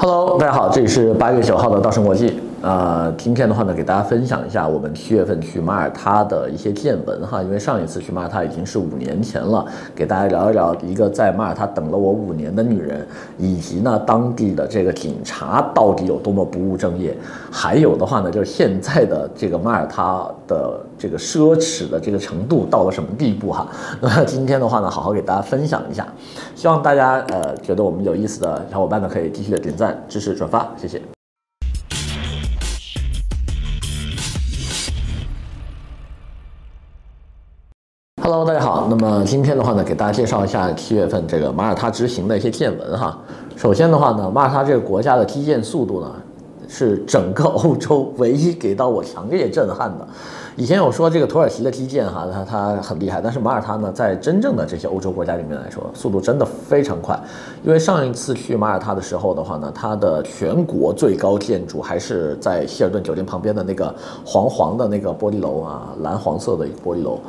Hello，大家好，这里是八月九号的稻盛国际。呃，今天的话呢，给大家分享一下我们七月份去马耳他的一些见闻哈。因为上一次去马耳他已经是五年前了，给大家聊一聊一个在马耳他等了我五年的女人，以及呢当地的这个警察到底有多么不务正业，还有的话呢，就是现在的这个马耳他的这个奢侈的这个程度到了什么地步哈。那今天的话呢，好好给大家分享一下，希望大家呃觉得我们有意思的小伙伴呢，可以继续的点赞、支持、转发，谢谢。Hello，大家好。那么今天的话呢，给大家介绍一下七月份这个马耳他之行的一些见闻哈。首先的话呢，马耳他这个国家的基建速度呢，是整个欧洲唯一给到我强烈震撼的。以前有说这个土耳其的基建哈，它它很厉害，但是马耳他呢，在真正的这些欧洲国家里面来说，速度真的非常快。因为上一次去马耳他的时候的话呢，它的全国最高建筑还是在希尔顿酒店旁边的那个黄黄的那个玻璃楼啊，蓝黄色的一个玻璃楼，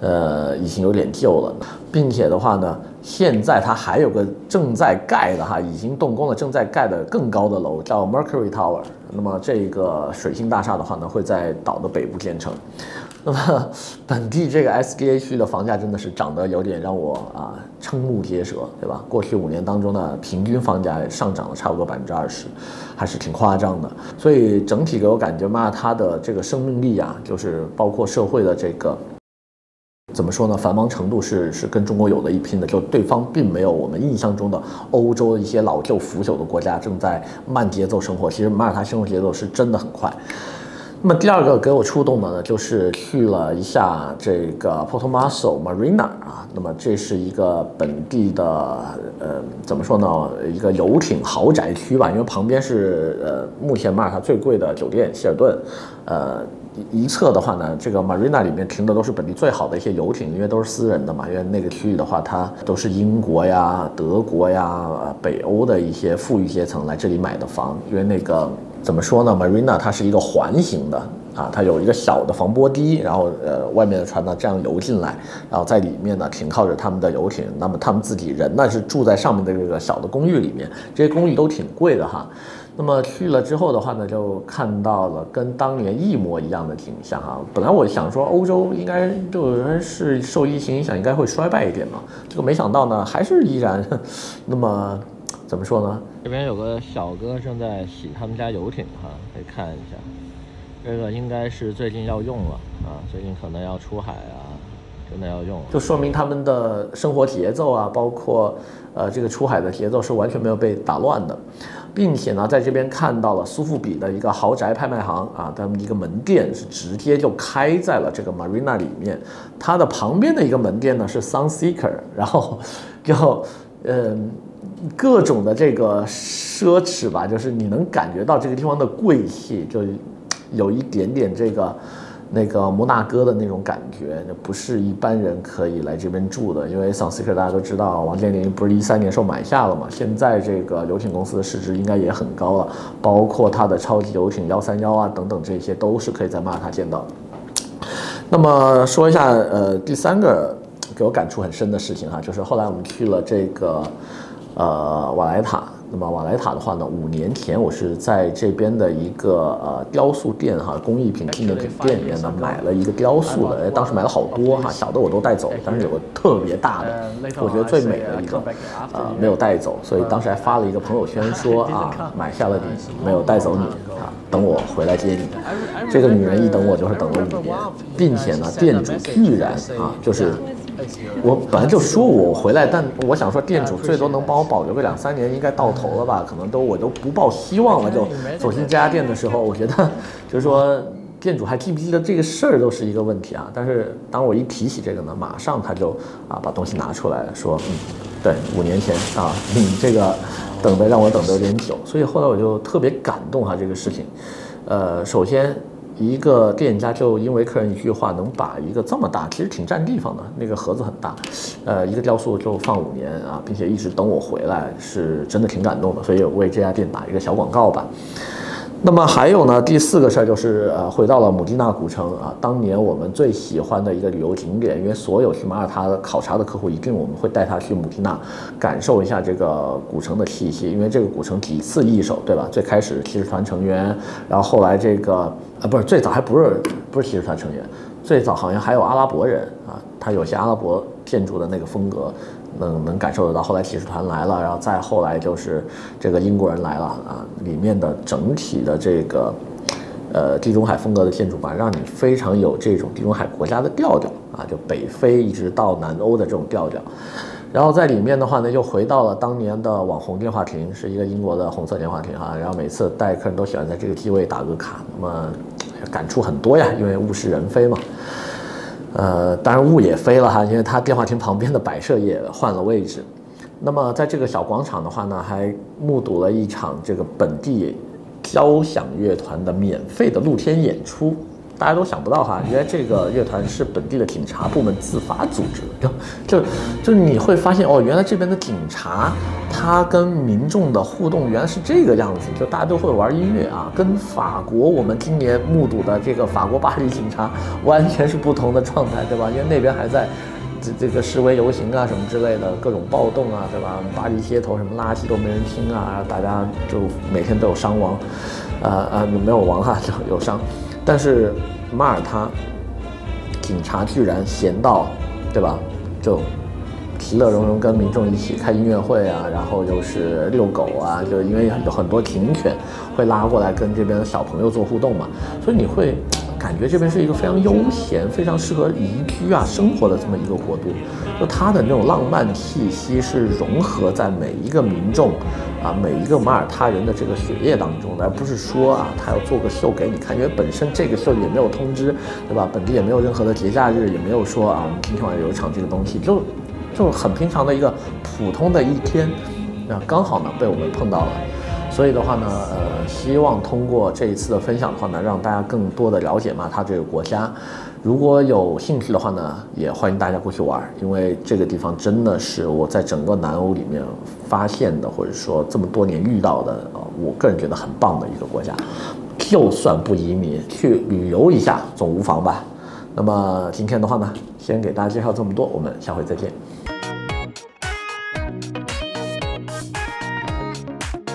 呃，已经有点旧了，并且的话呢，现在它还有个正在盖的哈，已经动工了，正在盖的更高的楼叫 Mercury Tower。那么这个水星大厦的话呢，会在岛的北部建成。那么本地这个 SDA 区的房价真的是涨得有点让我啊瞠目结舌，对吧？过去五年当中呢，平均房价上涨了差不多百分之二十，还是挺夸张的。所以整体给我感觉嘛，它的这个生命力啊，就是包括社会的这个。怎么说呢？繁忙程度是是跟中国有的一拼的，就对方并没有我们印象中的欧洲一些老旧腐朽的国家正在慢节奏生活。其实马耳他生活节奏是真的很快。那么第二个给我触动的呢，就是去了一下这个 Portomaso Marina 啊。那么这是一个本地的呃，怎么说呢？一个游艇豪宅区吧，因为旁边是呃，目前马耳他最贵的酒店希尔顿，呃。一侧的话呢，这个 Marina 里面停的都是本地最好的一些游艇，因为都是私人的嘛。因为那个区域的话，它都是英国呀、德国呀、北欧的一些富裕阶层来这里买的房。因为那个怎么说呢，Marina 它是一个环形的啊，它有一个小的防波堤，然后呃外面的船呢这样游进来，然后在里面呢停靠着他们的游艇。那么他们自己人呢是住在上面的这个小的公寓里面，这些公寓都挺贵的哈。那么去了之后的话呢，就看到了跟当年一模一样的景象哈。本来我想说欧洲应该就是受疫情影响，应该会衰败一点嘛。这个没想到呢，还是依然那么怎么说呢？这边有个小哥正在洗他们家游艇哈，可以看一下。这个应该是最近要用了啊，最近可能要出海啊，真的要用了。就说明他们的生活节奏啊，包括呃这个出海的节奏是完全没有被打乱的。并且呢，在这边看到了苏富比的一个豪宅拍卖行啊，他们一个门店是直接就开在了这个 Marina 里面，它的旁边的一个门店呢是 Sunseeker，然后就嗯各种的这个奢侈吧，就是你能感觉到这个地方的贵气，就有一点点这个。那个摩纳哥的那种感觉，那不是一般人可以来这边住的。因为 Sunseeker 大家都知道，王健林不是一三年时候买下了嘛，现在这个游艇公司的市值应该也很高了，包括它的超级游艇幺三幺啊等等，这些都是可以在马耳他见到的。那么说一下，呃，第三个给我感触很深的事情哈，就是后来我们去了这个，呃，瓦莱塔。那么瓦莱塔的话呢，五年前我是在这边的一个呃雕塑店哈，工艺品纪念品店里面呢买了一个雕塑的，哎，当时买了好多哈，小的我都带走，但是有个特别大的，我觉得最美的一个，呃，没有带走，所以当时还发了一个朋友圈说 啊，买下了你，没有带走你啊，等我回来接你。这个女人一等我就是等了五年，并且呢，店主居然啊，就是。我本来就说我回来，但我想说店主最多能帮我保留个两三年，应该到头了吧？可能都我都不抱希望了。就走进这家店的时候，我觉得就是说店主还记不记得这个事儿都是一个问题啊。但是当我一提起这个呢，马上他就啊把东西拿出来了，说嗯，对，五年前啊，你这个等的让我等的有点久，所以后来我就特别感动哈这个事情。呃，首先。一个店家就因为客人一句话，能把一个这么大，其实挺占地方的那个盒子很大，呃，一个雕塑就放五年啊，并且一直等我回来，是真的挺感动的，所以我为这家店打一个小广告吧。那么还有呢，第四个事儿就是呃，回到了姆蒂纳古城啊，当年我们最喜欢的一个旅游景点，因为所有去马耳他考察的客户，一定我们会带他去姆蒂纳，感受一下这个古城的气息，因为这个古城几次易手，对吧？最开始骑士团成员，然后后来这个啊，不是最早还不是不是骑士团成员，最早好像还有阿拉伯人啊，他有些阿拉伯建筑的那个风格。能能感受得到，后来骑士团来了，然后再后来就是这个英国人来了啊，里面的整体的这个，呃，地中海风格的建筑吧，让你非常有这种地中海国家的调调啊，就北非一直到南欧的这种调调。然后在里面的话呢，又回到了当年的网红电话亭，是一个英国的红色电话亭哈。然后每次带客人都喜欢在这个机位打个卡，那么感触很多呀，因为物是人非嘛。呃，当然雾也飞了哈，因为它电话亭旁边的摆设也换了位置。那么在这个小广场的话呢，还目睹了一场这个本地交响乐团的免费的露天演出。大家都想不到哈，原来这个乐团是本地的警察部门自发组织的，就就就你会发现哦，原来这边的警察他跟民众的互动原来是这个样子，就大家都会玩音乐啊，跟法国我们今年目睹的这个法国巴黎警察完全是不同的状态，对吧？因为那边还在这这个示威游行啊什么之类的各种暴动啊，对吧？巴黎街头什么垃圾都没人听啊，大家就每天都有伤亡，呃呃没有亡哈，就有伤。但是马耳他警察居然闲到，对吧？就其乐融融跟民众一起开音乐会啊，然后又是遛狗啊，就因为有很多警犬会拉过来跟这边的小朋友做互动嘛，所以你会。感觉这边是一个非常悠闲、非常适合宜居啊生活的这么一个国度，就它的那种浪漫气息是融合在每一个民众啊、每一个马耳他人的这个血液当中，而不是说啊他要做个秀给你看，因为本身这个秀也没有通知，对吧？本地也没有任何的节假日，也没有说啊我们今天晚上有一场这个东西，就就很平常的一个普通的一天，那刚好呢被我们碰到了。所以的话呢，呃，希望通过这一次的分享的话呢，让大家更多的了解马他这个国家。如果有兴趣的话呢，也欢迎大家过去玩，因为这个地方真的是我在整个南欧里面发现的，或者说这么多年遇到的，呃，我个人觉得很棒的一个国家。就算不移民，去旅游一下总无妨吧。那么今天的话呢，先给大家介绍这么多，我们下回再见。